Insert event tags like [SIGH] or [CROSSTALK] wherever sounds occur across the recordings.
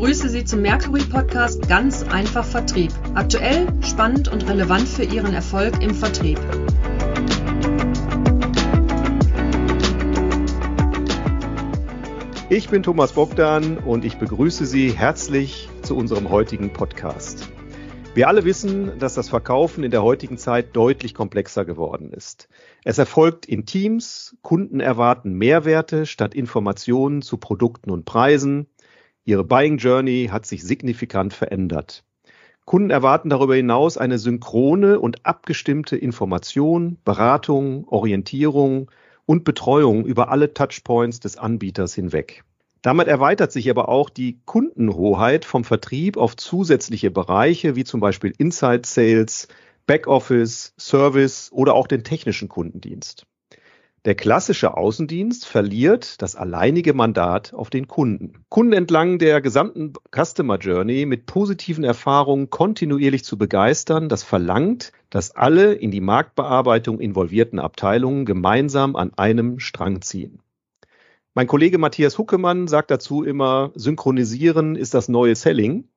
begrüße Sie zum Mercury Podcast Ganz einfach Vertrieb. Aktuell, spannend und relevant für Ihren Erfolg im Vertrieb. Ich bin Thomas Bogdan und ich begrüße Sie herzlich zu unserem heutigen Podcast. Wir alle wissen, dass das Verkaufen in der heutigen Zeit deutlich komplexer geworden ist. Es erfolgt in Teams, Kunden erwarten Mehrwerte statt Informationen zu Produkten und Preisen. Ihre Buying Journey hat sich signifikant verändert. Kunden erwarten darüber hinaus eine synchrone und abgestimmte Information, Beratung, Orientierung und Betreuung über alle Touchpoints des Anbieters hinweg. Damit erweitert sich aber auch die Kundenhoheit vom Vertrieb auf zusätzliche Bereiche wie zum Beispiel Inside Sales, Backoffice, Service oder auch den technischen Kundendienst. Der klassische Außendienst verliert das alleinige Mandat auf den Kunden. Kunden entlang der gesamten Customer Journey mit positiven Erfahrungen kontinuierlich zu begeistern, das verlangt, dass alle in die Marktbearbeitung involvierten Abteilungen gemeinsam an einem Strang ziehen. Mein Kollege Matthias Huckemann sagt dazu immer, Synchronisieren ist das neue Selling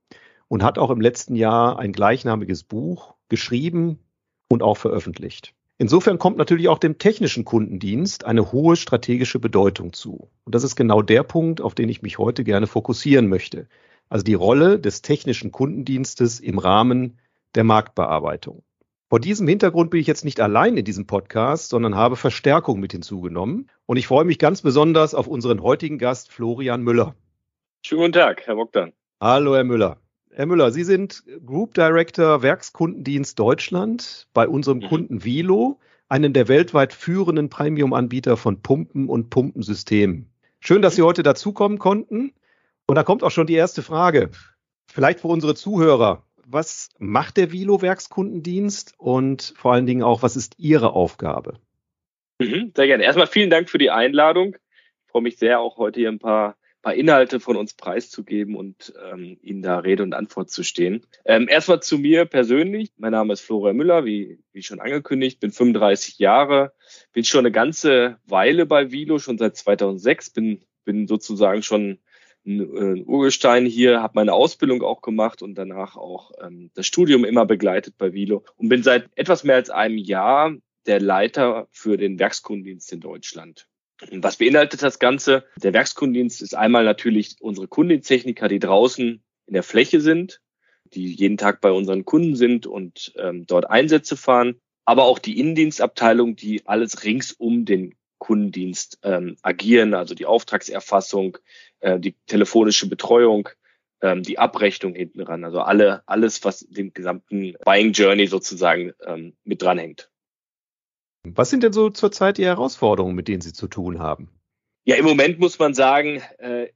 und hat auch im letzten Jahr ein gleichnamiges Buch geschrieben und auch veröffentlicht. Insofern kommt natürlich auch dem technischen Kundendienst eine hohe strategische Bedeutung zu. Und das ist genau der Punkt, auf den ich mich heute gerne fokussieren möchte. Also die Rolle des technischen Kundendienstes im Rahmen der Marktbearbeitung. Vor diesem Hintergrund bin ich jetzt nicht allein in diesem Podcast, sondern habe Verstärkung mit hinzugenommen. Und ich freue mich ganz besonders auf unseren heutigen Gast Florian Müller. Schönen guten Tag, Herr Bogdan. Hallo, Herr Müller. Herr Müller, Sie sind Group Director Werkskundendienst Deutschland bei unserem mhm. Kunden Vilo, einem der weltweit führenden Premium-Anbieter von Pumpen und Pumpensystemen. Schön, dass Sie heute dazukommen konnten. Und da kommt auch schon die erste Frage. Vielleicht für unsere Zuhörer. Was macht der Vilo Werkskundendienst und vor allen Dingen auch, was ist Ihre Aufgabe? Mhm, sehr gerne. Erstmal vielen Dank für die Einladung. Ich freue mich sehr, auch heute hier ein paar paar Inhalte von uns preiszugeben und ähm, Ihnen da Rede und Antwort zu stehen. Ähm, erstmal zu mir persönlich. Mein Name ist Florian Müller, wie, wie schon angekündigt, bin 35 Jahre, bin schon eine ganze Weile bei Vilo, schon seit 2006, bin, bin sozusagen schon ein, äh, ein Urgestein hier, habe meine Ausbildung auch gemacht und danach auch ähm, das Studium immer begleitet bei Vilo und bin seit etwas mehr als einem Jahr der Leiter für den Werkskundendienst in Deutschland. Was beinhaltet das Ganze? Der Werkskundendienst ist einmal natürlich unsere Kundentechniker, die draußen in der Fläche sind, die jeden Tag bei unseren Kunden sind und ähm, dort Einsätze fahren, aber auch die Innendienstabteilung, die alles rings um den Kundendienst ähm, agieren, also die Auftragserfassung, äh, die telefonische Betreuung, ähm, die Abrechnung hinten ran, also alle, alles, was dem gesamten Buying Journey sozusagen ähm, mit dranhängt. Was sind denn so zurzeit die Herausforderungen, mit denen Sie zu tun haben? Ja, im Moment muss man sagen, äh,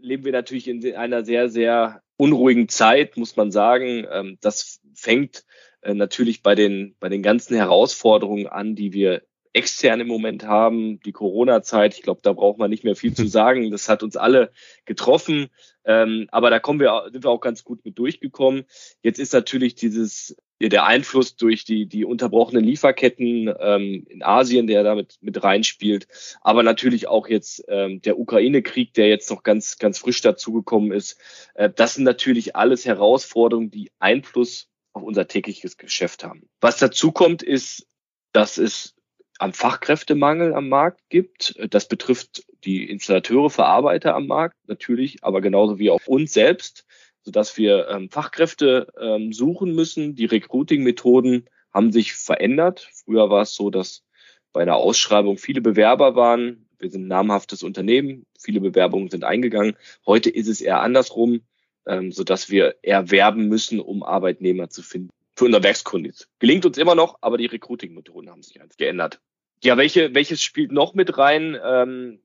leben wir natürlich in einer sehr, sehr unruhigen Zeit, muss man sagen. Ähm, das fängt äh, natürlich bei den, bei den ganzen Herausforderungen an, die wir extern im Moment haben, die Corona-Zeit, ich glaube, da braucht man nicht mehr viel zu [LAUGHS] sagen. Das hat uns alle getroffen. Ähm, aber da kommen wir, sind wir auch ganz gut mit durchgekommen. Jetzt ist natürlich dieses der Einfluss durch die, die unterbrochenen Lieferketten ähm, in Asien, der damit mit reinspielt, aber natürlich auch jetzt ähm, der Ukraine-Krieg, der jetzt noch ganz, ganz frisch dazugekommen ist. Äh, das sind natürlich alles Herausforderungen, die Einfluss auf unser tägliches Geschäft haben. Was dazu kommt, ist, dass es am Fachkräftemangel am Markt gibt. Das betrifft die Installateure, Verarbeiter am Markt natürlich, aber genauso wie auch uns selbst sodass wir ähm, Fachkräfte ähm, suchen müssen. Die Recruiting-Methoden haben sich verändert. Früher war es so, dass bei einer Ausschreibung viele Bewerber waren. Wir sind ein namhaftes Unternehmen, viele Bewerbungen sind eingegangen. Heute ist es eher andersrum, ähm, sodass wir eher werben müssen, um Arbeitnehmer zu finden für unser Werkskunden. Gelingt uns immer noch, aber die Recruiting-Methoden haben sich geändert. Ja, welche, welches spielt noch mit rein? Ähm,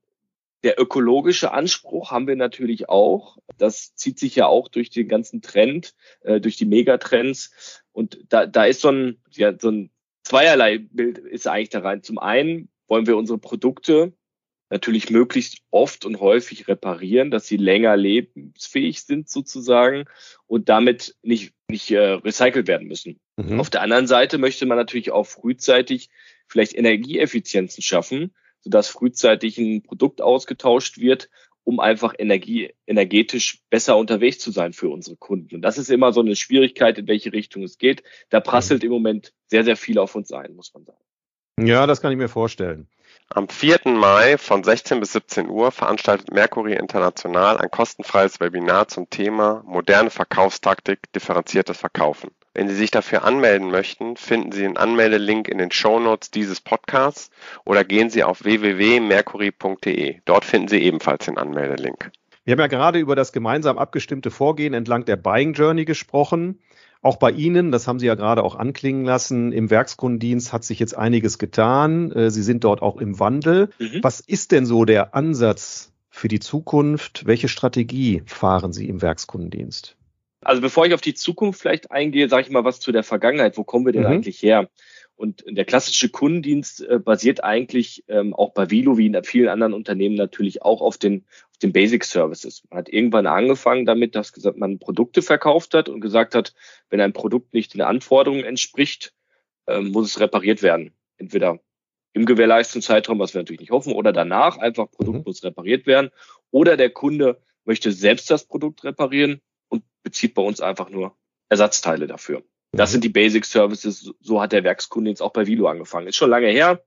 der ökologische Anspruch haben wir natürlich auch. Das zieht sich ja auch durch den ganzen Trend, äh, durch die Megatrends. Und da, da ist so ein, ja, so ein zweierlei Bild ist eigentlich da rein. Zum einen wollen wir unsere Produkte natürlich möglichst oft und häufig reparieren, dass sie länger lebensfähig sind sozusagen und damit nicht, nicht äh, recycelt werden müssen. Mhm. Auf der anderen Seite möchte man natürlich auch frühzeitig vielleicht Energieeffizienzen schaffen, sodass frühzeitig ein Produkt ausgetauscht wird um einfach Energie, energetisch besser unterwegs zu sein für unsere Kunden. Und das ist immer so eine Schwierigkeit, in welche Richtung es geht. Da prasselt im Moment sehr, sehr viel auf uns ein, muss man sagen. Ja, das kann ich mir vorstellen. Am 4. Mai von 16 bis 17 Uhr veranstaltet Mercury International ein kostenfreies Webinar zum Thema moderne Verkaufstaktik, differenziertes Verkaufen. Wenn Sie sich dafür anmelden möchten, finden Sie den Anmeldelink in den Shownotes dieses Podcasts oder gehen Sie auf www.mercury.de. Dort finden Sie ebenfalls den Anmeldelink. Wir haben ja gerade über das gemeinsam abgestimmte Vorgehen entlang der Buying Journey gesprochen. Auch bei Ihnen, das haben Sie ja gerade auch anklingen lassen, im Werkskundendienst hat sich jetzt einiges getan. Äh, Sie sind dort auch im Wandel. Mhm. Was ist denn so der Ansatz für die Zukunft? Welche Strategie fahren Sie im Werkskundendienst? Also bevor ich auf die Zukunft vielleicht eingehe, sage ich mal was zu der Vergangenheit. Wo kommen wir denn mhm. eigentlich her? Und der klassische Kundendienst äh, basiert eigentlich ähm, auch bei Vilo wie in vielen anderen Unternehmen natürlich auch auf den, auf den Basic Services. Man hat irgendwann angefangen damit, dass gesagt, man Produkte verkauft hat und gesagt hat, wenn ein Produkt nicht den Anforderungen entspricht, ähm, muss es repariert werden. Entweder im Gewährleistungszeitraum, was wir natürlich nicht hoffen, oder danach einfach Produkt mhm. muss repariert werden. Oder der Kunde möchte selbst das Produkt reparieren und bezieht bei uns einfach nur Ersatzteile dafür. Das mhm. sind die Basic Services. So hat der Werkskunde jetzt auch bei Vilo angefangen. Ist schon lange her,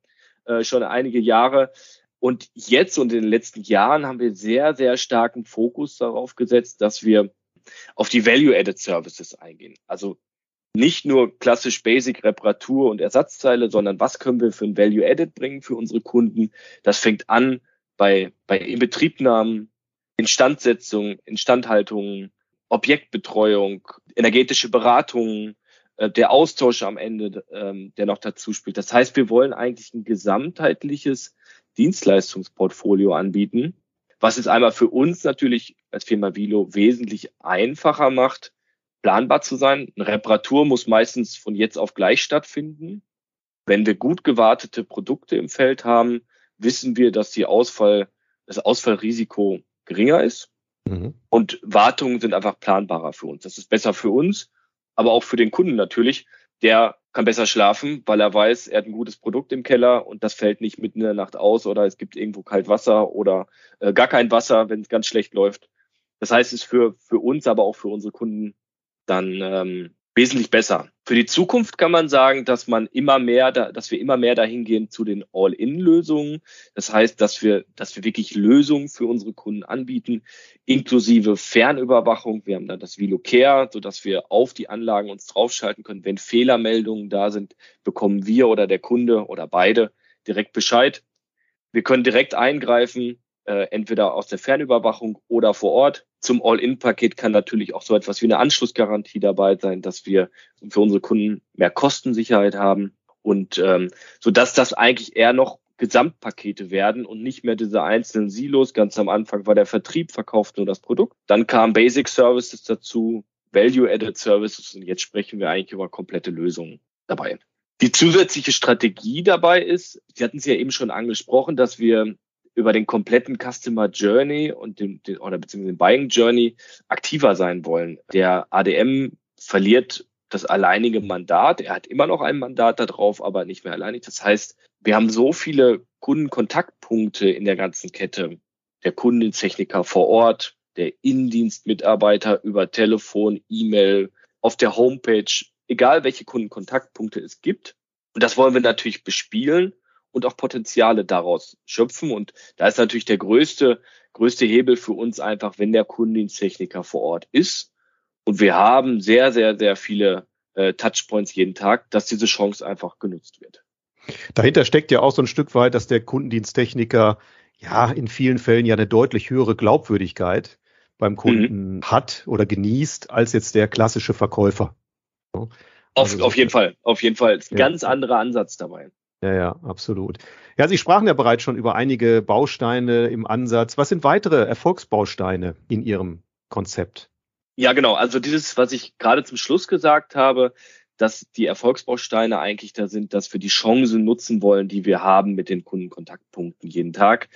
äh, schon einige Jahre. Und jetzt und in den letzten Jahren haben wir sehr, sehr starken Fokus darauf gesetzt, dass wir auf die Value-Added Services eingehen. Also nicht nur klassisch Basic Reparatur und Ersatzteile, sondern was können wir für ein Value-Added bringen für unsere Kunden? Das fängt an bei, bei Inbetriebnahmen, Instandsetzung, Instandhaltung, Objektbetreuung, energetische Beratung, äh, der Austausch am Ende, ähm, der noch dazu spielt. Das heißt, wir wollen eigentlich ein gesamtheitliches Dienstleistungsportfolio anbieten, was es einmal für uns natürlich als Firma Vilo wesentlich einfacher macht, planbar zu sein. Eine Reparatur muss meistens von jetzt auf gleich stattfinden. Wenn wir gut gewartete Produkte im Feld haben, wissen wir, dass die Ausfall, das Ausfallrisiko geringer ist. Mhm. Und Wartungen sind einfach planbarer für uns. Das ist besser für uns, aber auch für den Kunden natürlich. Der kann besser schlafen, weil er weiß, er hat ein gutes Produkt im Keller und das fällt nicht mitten in der Nacht aus oder es gibt irgendwo kalt Wasser oder äh, gar kein Wasser, wenn es ganz schlecht läuft. Das heißt, es ist für, für uns, aber auch für unsere Kunden dann ähm, wesentlich besser. Für die Zukunft kann man sagen, dass man immer mehr, da, dass wir immer mehr dahin gehen zu den All-in-Lösungen. Das heißt, dass wir, dass wir wirklich Lösungen für unsere Kunden anbieten, inklusive Fernüberwachung. Wir haben da das ViloCare, so dass wir auf die Anlagen uns draufschalten können. Wenn Fehlermeldungen da sind, bekommen wir oder der Kunde oder beide direkt Bescheid. Wir können direkt eingreifen, äh, entweder aus der Fernüberwachung oder vor Ort. Zum All-In-Paket kann natürlich auch so etwas wie eine Anschlussgarantie dabei sein, dass wir für unsere Kunden mehr Kostensicherheit haben und ähm, so dass das eigentlich eher noch Gesamtpakete werden und nicht mehr diese einzelnen Silos. Ganz am Anfang war der Vertrieb, verkauft nur das Produkt. Dann kamen Basic Services dazu, Value-Added Services und jetzt sprechen wir eigentlich über komplette Lösungen dabei. Die zusätzliche Strategie dabei ist, Sie hatten es ja eben schon angesprochen, dass wir über den kompletten Customer Journey und den, den oder beziehungsweise den Buying Journey aktiver sein wollen. Der ADM verliert das alleinige Mandat. Er hat immer noch ein Mandat darauf, aber nicht mehr alleinig. Das heißt, wir haben so viele Kundenkontaktpunkte in der ganzen Kette. Der Kundentechniker vor Ort, der Innendienstmitarbeiter über Telefon, E-Mail, auf der Homepage, egal welche Kundenkontaktpunkte es gibt. Und das wollen wir natürlich bespielen und auch Potenziale daraus schöpfen. Und da ist natürlich der größte, größte Hebel für uns einfach, wenn der Kundendiensttechniker vor Ort ist. Und wir haben sehr, sehr, sehr viele äh, Touchpoints jeden Tag, dass diese Chance einfach genutzt wird. Dahinter steckt ja auch so ein Stück weit, dass der Kundendiensttechniker ja in vielen Fällen ja eine deutlich höhere Glaubwürdigkeit beim Kunden mhm. hat oder genießt als jetzt der klassische Verkäufer. Also auf, auf jeden Fall, auf jeden Fall. Ist ein ja. ganz anderer Ansatz dabei. Ja, ja, absolut. Ja, Sie sprachen ja bereits schon über einige Bausteine im Ansatz. Was sind weitere Erfolgsbausteine in Ihrem Konzept? Ja, genau. Also dieses, was ich gerade zum Schluss gesagt habe, dass die Erfolgsbausteine eigentlich da sind, dass wir die Chancen nutzen wollen, die wir haben mit den Kundenkontaktpunkten jeden Tag,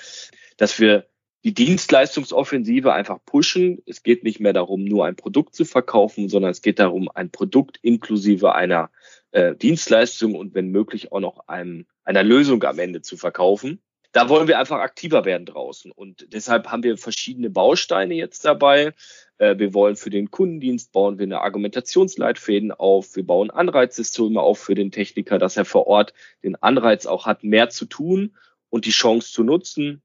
dass wir die Dienstleistungsoffensive einfach pushen. Es geht nicht mehr darum, nur ein Produkt zu verkaufen, sondern es geht darum, ein Produkt inklusive einer äh, Dienstleistung und wenn möglich auch noch einem, einer Lösung am Ende zu verkaufen. da wollen wir einfach aktiver werden draußen. Und deshalb haben wir verschiedene Bausteine jetzt dabei. Äh, wir wollen für den Kundendienst bauen wir eine Argumentationsleitfäden auf. Wir bauen Anreizsysteme auf für den Techniker, dass er vor Ort den Anreiz auch hat, mehr zu tun und die Chance zu nutzen.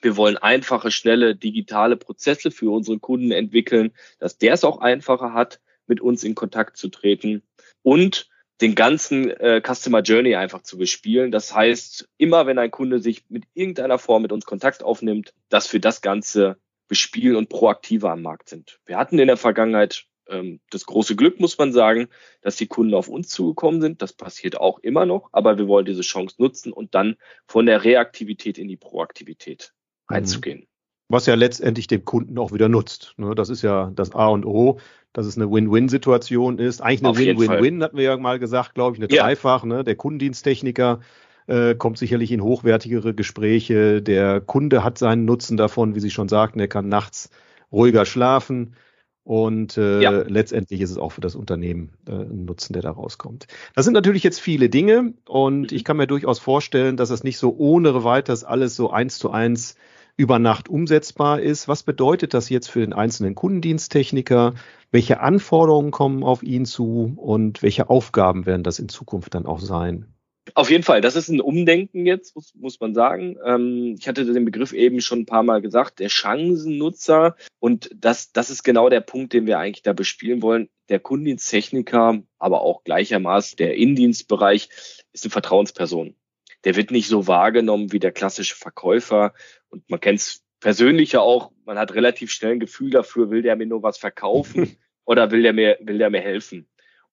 Wir wollen einfache, schnelle, digitale Prozesse für unsere Kunden entwickeln, dass der es auch einfacher hat, mit uns in Kontakt zu treten. Und den ganzen äh, Customer Journey einfach zu bespielen. Das heißt, immer wenn ein Kunde sich mit irgendeiner Form mit uns Kontakt aufnimmt, dass wir das Ganze bespielen und proaktiver am Markt sind. Wir hatten in der Vergangenheit ähm, das große Glück, muss man sagen, dass die Kunden auf uns zugekommen sind. Das passiert auch immer noch, aber wir wollen diese Chance nutzen und dann von der Reaktivität in die Proaktivität mhm. einzugehen was ja letztendlich dem Kunden auch wieder nutzt. Ne? Das ist ja das A und O, dass es eine Win-Win-Situation ist. Eigentlich eine Win-Win-Win, hatten wir ja mal gesagt, glaube ich, eine ja. Dreifach. Ne? Der Kundendiensttechniker äh, kommt sicherlich in hochwertigere Gespräche. Der Kunde hat seinen Nutzen davon, wie Sie schon sagten, er kann nachts ruhiger schlafen. Und äh, ja. letztendlich ist es auch für das Unternehmen äh, ein Nutzen, der da rauskommt. Das sind natürlich jetzt viele Dinge und mhm. ich kann mir durchaus vorstellen, dass es nicht so ohne weiteres alles so eins zu eins über Nacht umsetzbar ist. Was bedeutet das jetzt für den einzelnen Kundendiensttechniker? Welche Anforderungen kommen auf ihn zu und welche Aufgaben werden das in Zukunft dann auch sein? Auf jeden Fall, das ist ein Umdenken jetzt, muss, muss man sagen. Ähm, ich hatte den Begriff eben schon ein paar Mal gesagt, der Chancennutzer. Und das, das ist genau der Punkt, den wir eigentlich da bespielen wollen. Der Kundendiensttechniker, aber auch gleichermaßen der Innendienstbereich ist eine Vertrauensperson der wird nicht so wahrgenommen wie der klassische Verkäufer. Und man kennt es persönlich ja auch, man hat relativ schnell ein Gefühl dafür, will der mir nur was verkaufen [LAUGHS] oder will der mir, will der mir helfen?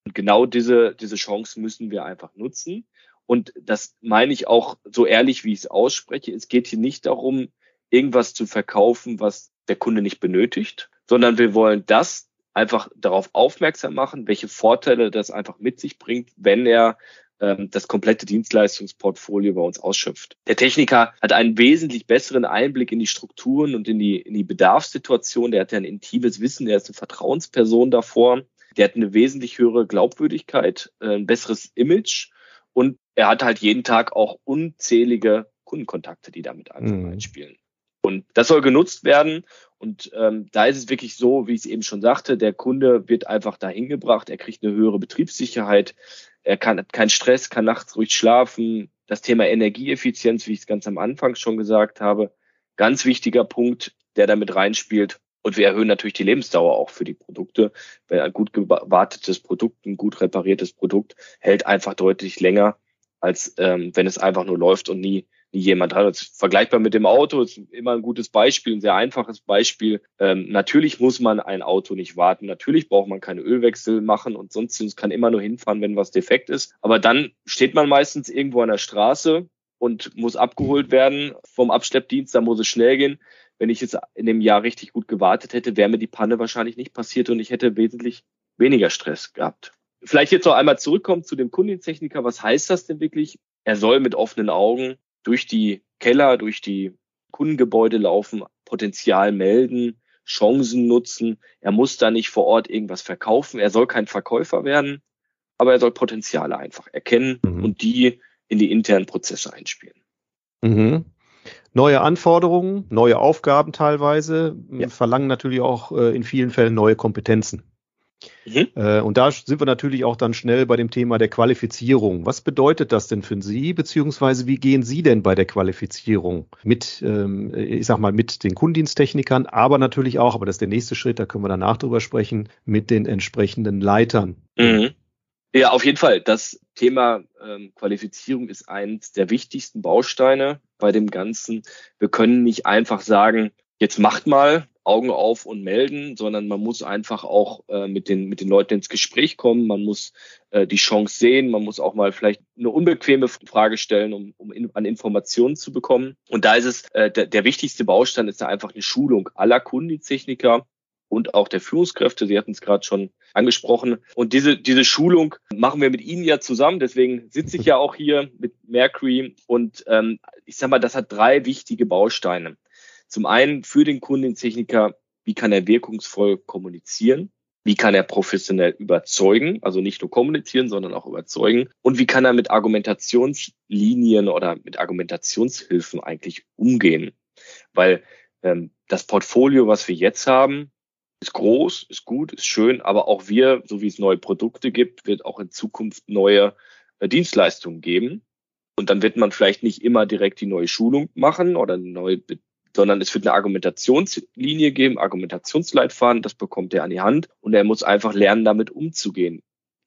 Und genau diese, diese Chance müssen wir einfach nutzen. Und das meine ich auch so ehrlich, wie ich es ausspreche. Es geht hier nicht darum, irgendwas zu verkaufen, was der Kunde nicht benötigt, sondern wir wollen das einfach darauf aufmerksam machen, welche Vorteile das einfach mit sich bringt, wenn er ähm, das komplette Dienstleistungsportfolio bei uns ausschöpft. Der Techniker hat einen wesentlich besseren Einblick in die Strukturen und in die, in die Bedarfssituation. Der hat ja ein intimes Wissen, der ist eine Vertrauensperson davor. Der hat eine wesentlich höhere Glaubwürdigkeit, äh, ein besseres Image und er hat halt jeden Tag auch unzählige Kundenkontakte, die damit mhm. einspielen. Und das soll genutzt werden. Und ähm, da ist es wirklich so, wie ich es eben schon sagte, der Kunde wird einfach dahin gebracht, er kriegt eine höhere Betriebssicherheit, er kann hat keinen Stress, kann nachts ruhig schlafen. Das Thema Energieeffizienz, wie ich es ganz am Anfang schon gesagt habe, ganz wichtiger Punkt, der damit reinspielt. Und wir erhöhen natürlich die Lebensdauer auch für die Produkte. Weil ein gut gewartetes Produkt, ein gut repariertes Produkt hält einfach deutlich länger, als ähm, wenn es einfach nur läuft und nie jemand dran. Das ist vergleichbar mit dem Auto ist immer ein gutes Beispiel, ein sehr einfaches Beispiel. Ähm, natürlich muss man ein Auto nicht warten. Natürlich braucht man keine Ölwechsel machen und sonst kann immer nur hinfahren, wenn was defekt ist. Aber dann steht man meistens irgendwo an der Straße und muss abgeholt werden vom Abschleppdienst. Da muss es schnell gehen. Wenn ich jetzt in dem Jahr richtig gut gewartet hätte, wäre mir die Panne wahrscheinlich nicht passiert und ich hätte wesentlich weniger Stress gehabt. Vielleicht jetzt noch einmal zurückkommen zu dem Kundentechniker. Was heißt das denn wirklich? Er soll mit offenen Augen durch die Keller, durch die Kundengebäude laufen, Potenzial melden, Chancen nutzen. Er muss da nicht vor Ort irgendwas verkaufen. Er soll kein Verkäufer werden, aber er soll Potenziale einfach erkennen mhm. und die in die internen Prozesse einspielen. Mhm. Neue Anforderungen, neue Aufgaben teilweise ja. verlangen natürlich auch äh, in vielen Fällen neue Kompetenzen. Mhm. Äh, und da sind wir natürlich auch dann schnell bei dem Thema der Qualifizierung. Was bedeutet das denn für Sie, beziehungsweise wie gehen Sie denn bei der Qualifizierung mit, ähm, ich sag mal, mit den Kundendiensttechnikern, aber natürlich auch, aber das ist der nächste Schritt, da können wir danach drüber sprechen, mit den entsprechenden Leitern? Mhm. Ja, auf jeden Fall. Das Thema ähm, Qualifizierung ist eines der wichtigsten Bausteine bei dem Ganzen. Wir können nicht einfach sagen, jetzt macht mal, Augen auf und melden, sondern man muss einfach auch äh, mit, den, mit den Leuten ins Gespräch kommen. Man muss äh, die Chance sehen. Man muss auch mal vielleicht eine unbequeme Frage stellen, um, um in, an Informationen zu bekommen. Und da ist es, äh, der, der wichtigste Baustein ist da einfach eine Schulung aller Kundentechniker und auch der Führungskräfte. Sie hatten es gerade schon angesprochen. Und diese, diese Schulung machen wir mit Ihnen ja zusammen. Deswegen sitze ich ja auch hier mit Mercury. Und ähm, ich sag mal, das hat drei wichtige Bausteine. Zum einen für den Kundentechniker, wie kann er wirkungsvoll kommunizieren? Wie kann er professionell überzeugen, also nicht nur kommunizieren, sondern auch überzeugen? Und wie kann er mit Argumentationslinien oder mit Argumentationshilfen eigentlich umgehen? Weil ähm, das Portfolio, was wir jetzt haben, ist groß, ist gut, ist schön, aber auch wir, so wie es neue Produkte gibt, wird auch in Zukunft neue äh, Dienstleistungen geben. Und dann wird man vielleicht nicht immer direkt die neue Schulung machen oder eine neue, sondern es wird eine Argumentationslinie geben, Argumentationsleitfaden, das bekommt er an die Hand und er muss einfach lernen, damit umzugehen.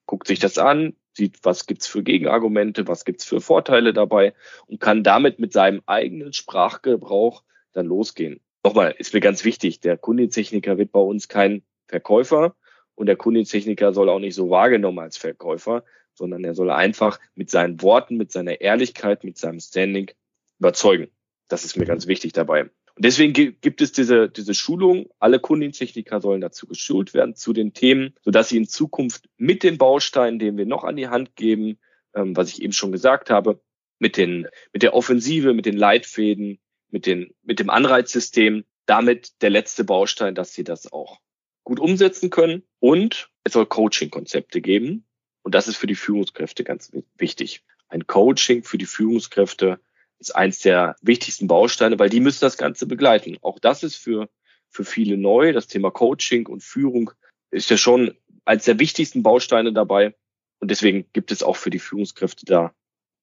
Guckt sich das an, sieht, was gibt's für Gegenargumente, was gibt's für Vorteile dabei und kann damit mit seinem eigenen Sprachgebrauch dann losgehen nochmal, ist mir ganz wichtig, der Kundentechniker wird bei uns kein Verkäufer und der Kundentechniker soll auch nicht so wahrgenommen als Verkäufer, sondern er soll einfach mit seinen Worten, mit seiner Ehrlichkeit, mit seinem Standing überzeugen. Das ist mir ganz wichtig dabei. Und deswegen gibt es diese, diese Schulung. Alle Kundentechniker sollen dazu geschult werden, zu den Themen, sodass sie in Zukunft mit den Bausteinen, den wir noch an die Hand geben, ähm, was ich eben schon gesagt habe, mit den, mit der Offensive, mit den Leitfäden, mit, den, mit dem Anreizsystem damit der letzte Baustein, dass sie das auch gut umsetzen können. Und es soll Coaching-Konzepte geben. Und das ist für die Führungskräfte ganz wichtig. Ein Coaching für die Führungskräfte ist eins der wichtigsten Bausteine, weil die müssen das Ganze begleiten. Auch das ist für, für viele neu. Das Thema Coaching und Führung ist ja schon eins der wichtigsten Bausteine dabei. Und deswegen gibt es auch für die Führungskräfte da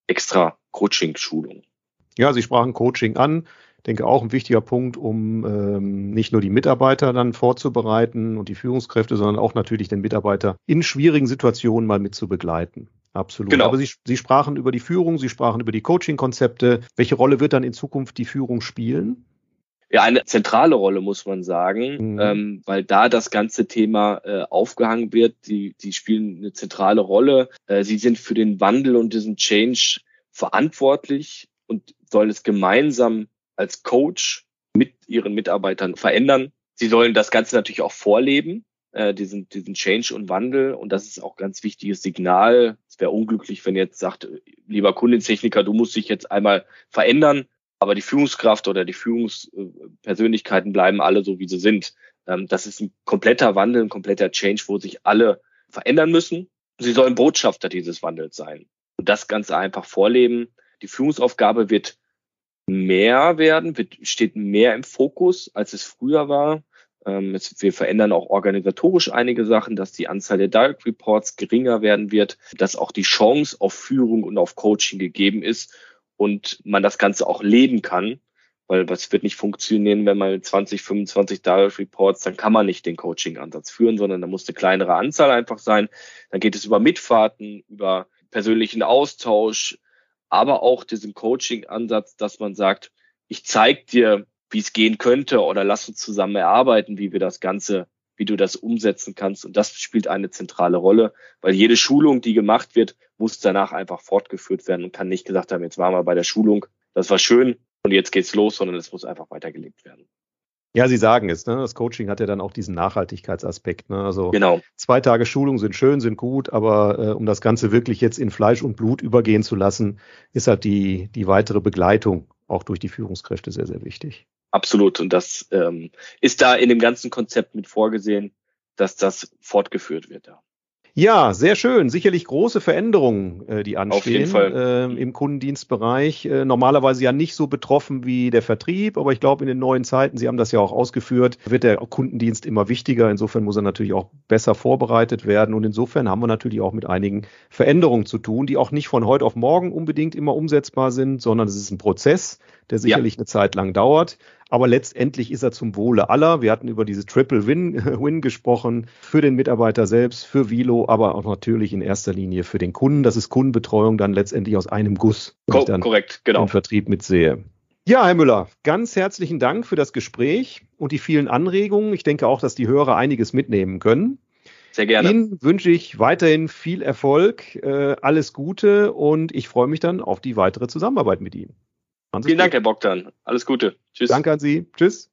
extra Coaching-Schulungen. Ja, Sie sprachen Coaching an. Ich denke auch ein wichtiger Punkt, um ähm, nicht nur die Mitarbeiter dann vorzubereiten und die Führungskräfte, sondern auch natürlich den Mitarbeiter in schwierigen Situationen mal mit zu begleiten. Absolut. Genau. Aber Sie, Sie sprachen über die Führung, Sie sprachen über die Coaching-Konzepte. Welche Rolle wird dann in Zukunft die Führung spielen? Ja, eine zentrale Rolle muss man sagen, mhm. ähm, weil da das ganze Thema äh, aufgehangen wird. Die, die spielen eine zentrale Rolle. Äh, sie sind für den Wandel und diesen Change verantwortlich und sollen es gemeinsam als Coach mit ihren Mitarbeitern verändern. Sie sollen das Ganze natürlich auch vorleben, äh, diesen, diesen Change und Wandel. Und das ist auch ganz wichtiges Signal. Wäre unglücklich, wenn jetzt sagt, lieber Kundentechniker, du musst dich jetzt einmal verändern, aber die Führungskraft oder die Führungspersönlichkeiten bleiben alle so, wie sie sind. Ähm, das ist ein kompletter Wandel, ein kompletter Change, wo sich alle verändern müssen. Sie sollen Botschafter dieses Wandels sein und das Ganze einfach vorleben. Die Führungsaufgabe wird mehr werden, wird, steht mehr im Fokus, als es früher war. Ähm, es, wir verändern auch organisatorisch einige Sachen, dass die Anzahl der Direct Reports geringer werden wird, dass auch die Chance auf Führung und auf Coaching gegeben ist und man das Ganze auch leben kann. Weil was wird nicht funktionieren, wenn man 20, 25 Direct Reports, dann kann man nicht den Coaching-Ansatz führen, sondern da muss eine kleinere Anzahl einfach sein. Dann geht es über Mitfahrten, über persönlichen Austausch, aber auch diesen Coaching-Ansatz, dass man sagt, ich zeige dir, wie es gehen könnte oder lass uns zusammen erarbeiten, wie wir das Ganze, wie du das umsetzen kannst. Und das spielt eine zentrale Rolle, weil jede Schulung, die gemacht wird, muss danach einfach fortgeführt werden und kann nicht gesagt haben, jetzt waren wir bei der Schulung, das war schön und jetzt geht's los, sondern es muss einfach weitergelebt werden. Ja, Sie sagen es, ne? das Coaching hat ja dann auch diesen Nachhaltigkeitsaspekt. Ne? Also genau. zwei Tage Schulung sind schön, sind gut, aber äh, um das Ganze wirklich jetzt in Fleisch und Blut übergehen zu lassen, ist halt die, die weitere Begleitung auch durch die Führungskräfte sehr, sehr wichtig. Absolut. Und das ähm, ist da in dem ganzen Konzept mit vorgesehen, dass das fortgeführt wird. Ja. Ja, sehr schön. Sicherlich große Veränderungen, äh, die anstehen äh, im Kundendienstbereich. Äh, normalerweise ja nicht so betroffen wie der Vertrieb, aber ich glaube, in den neuen Zeiten, Sie haben das ja auch ausgeführt, wird der Kundendienst immer wichtiger. Insofern muss er natürlich auch besser vorbereitet werden. Und insofern haben wir natürlich auch mit einigen Veränderungen zu tun, die auch nicht von heute auf morgen unbedingt immer umsetzbar sind, sondern es ist ein Prozess, der sicherlich ja. eine Zeit lang dauert. Aber letztendlich ist er zum Wohle aller. Wir hatten über diese Triple Win, [LAUGHS] Win gesprochen, für den Mitarbeiter selbst, für Vilo, aber auch natürlich in erster Linie für den Kunden. Das ist Kundenbetreuung dann letztendlich aus einem Guss, Co ich dann korrekt, genau. den Vertrieb mitsehe. Ja, Herr Müller, ganz herzlichen Dank für das Gespräch und die vielen Anregungen. Ich denke auch, dass die Hörer einiges mitnehmen können. Sehr gerne. Ihnen wünsche ich weiterhin viel Erfolg, äh, alles Gute und ich freue mich dann auf die weitere Zusammenarbeit mit Ihnen. Vielen Dank, Herr Bogdan. Alles Gute. Tschüss. Danke an Sie. Tschüss.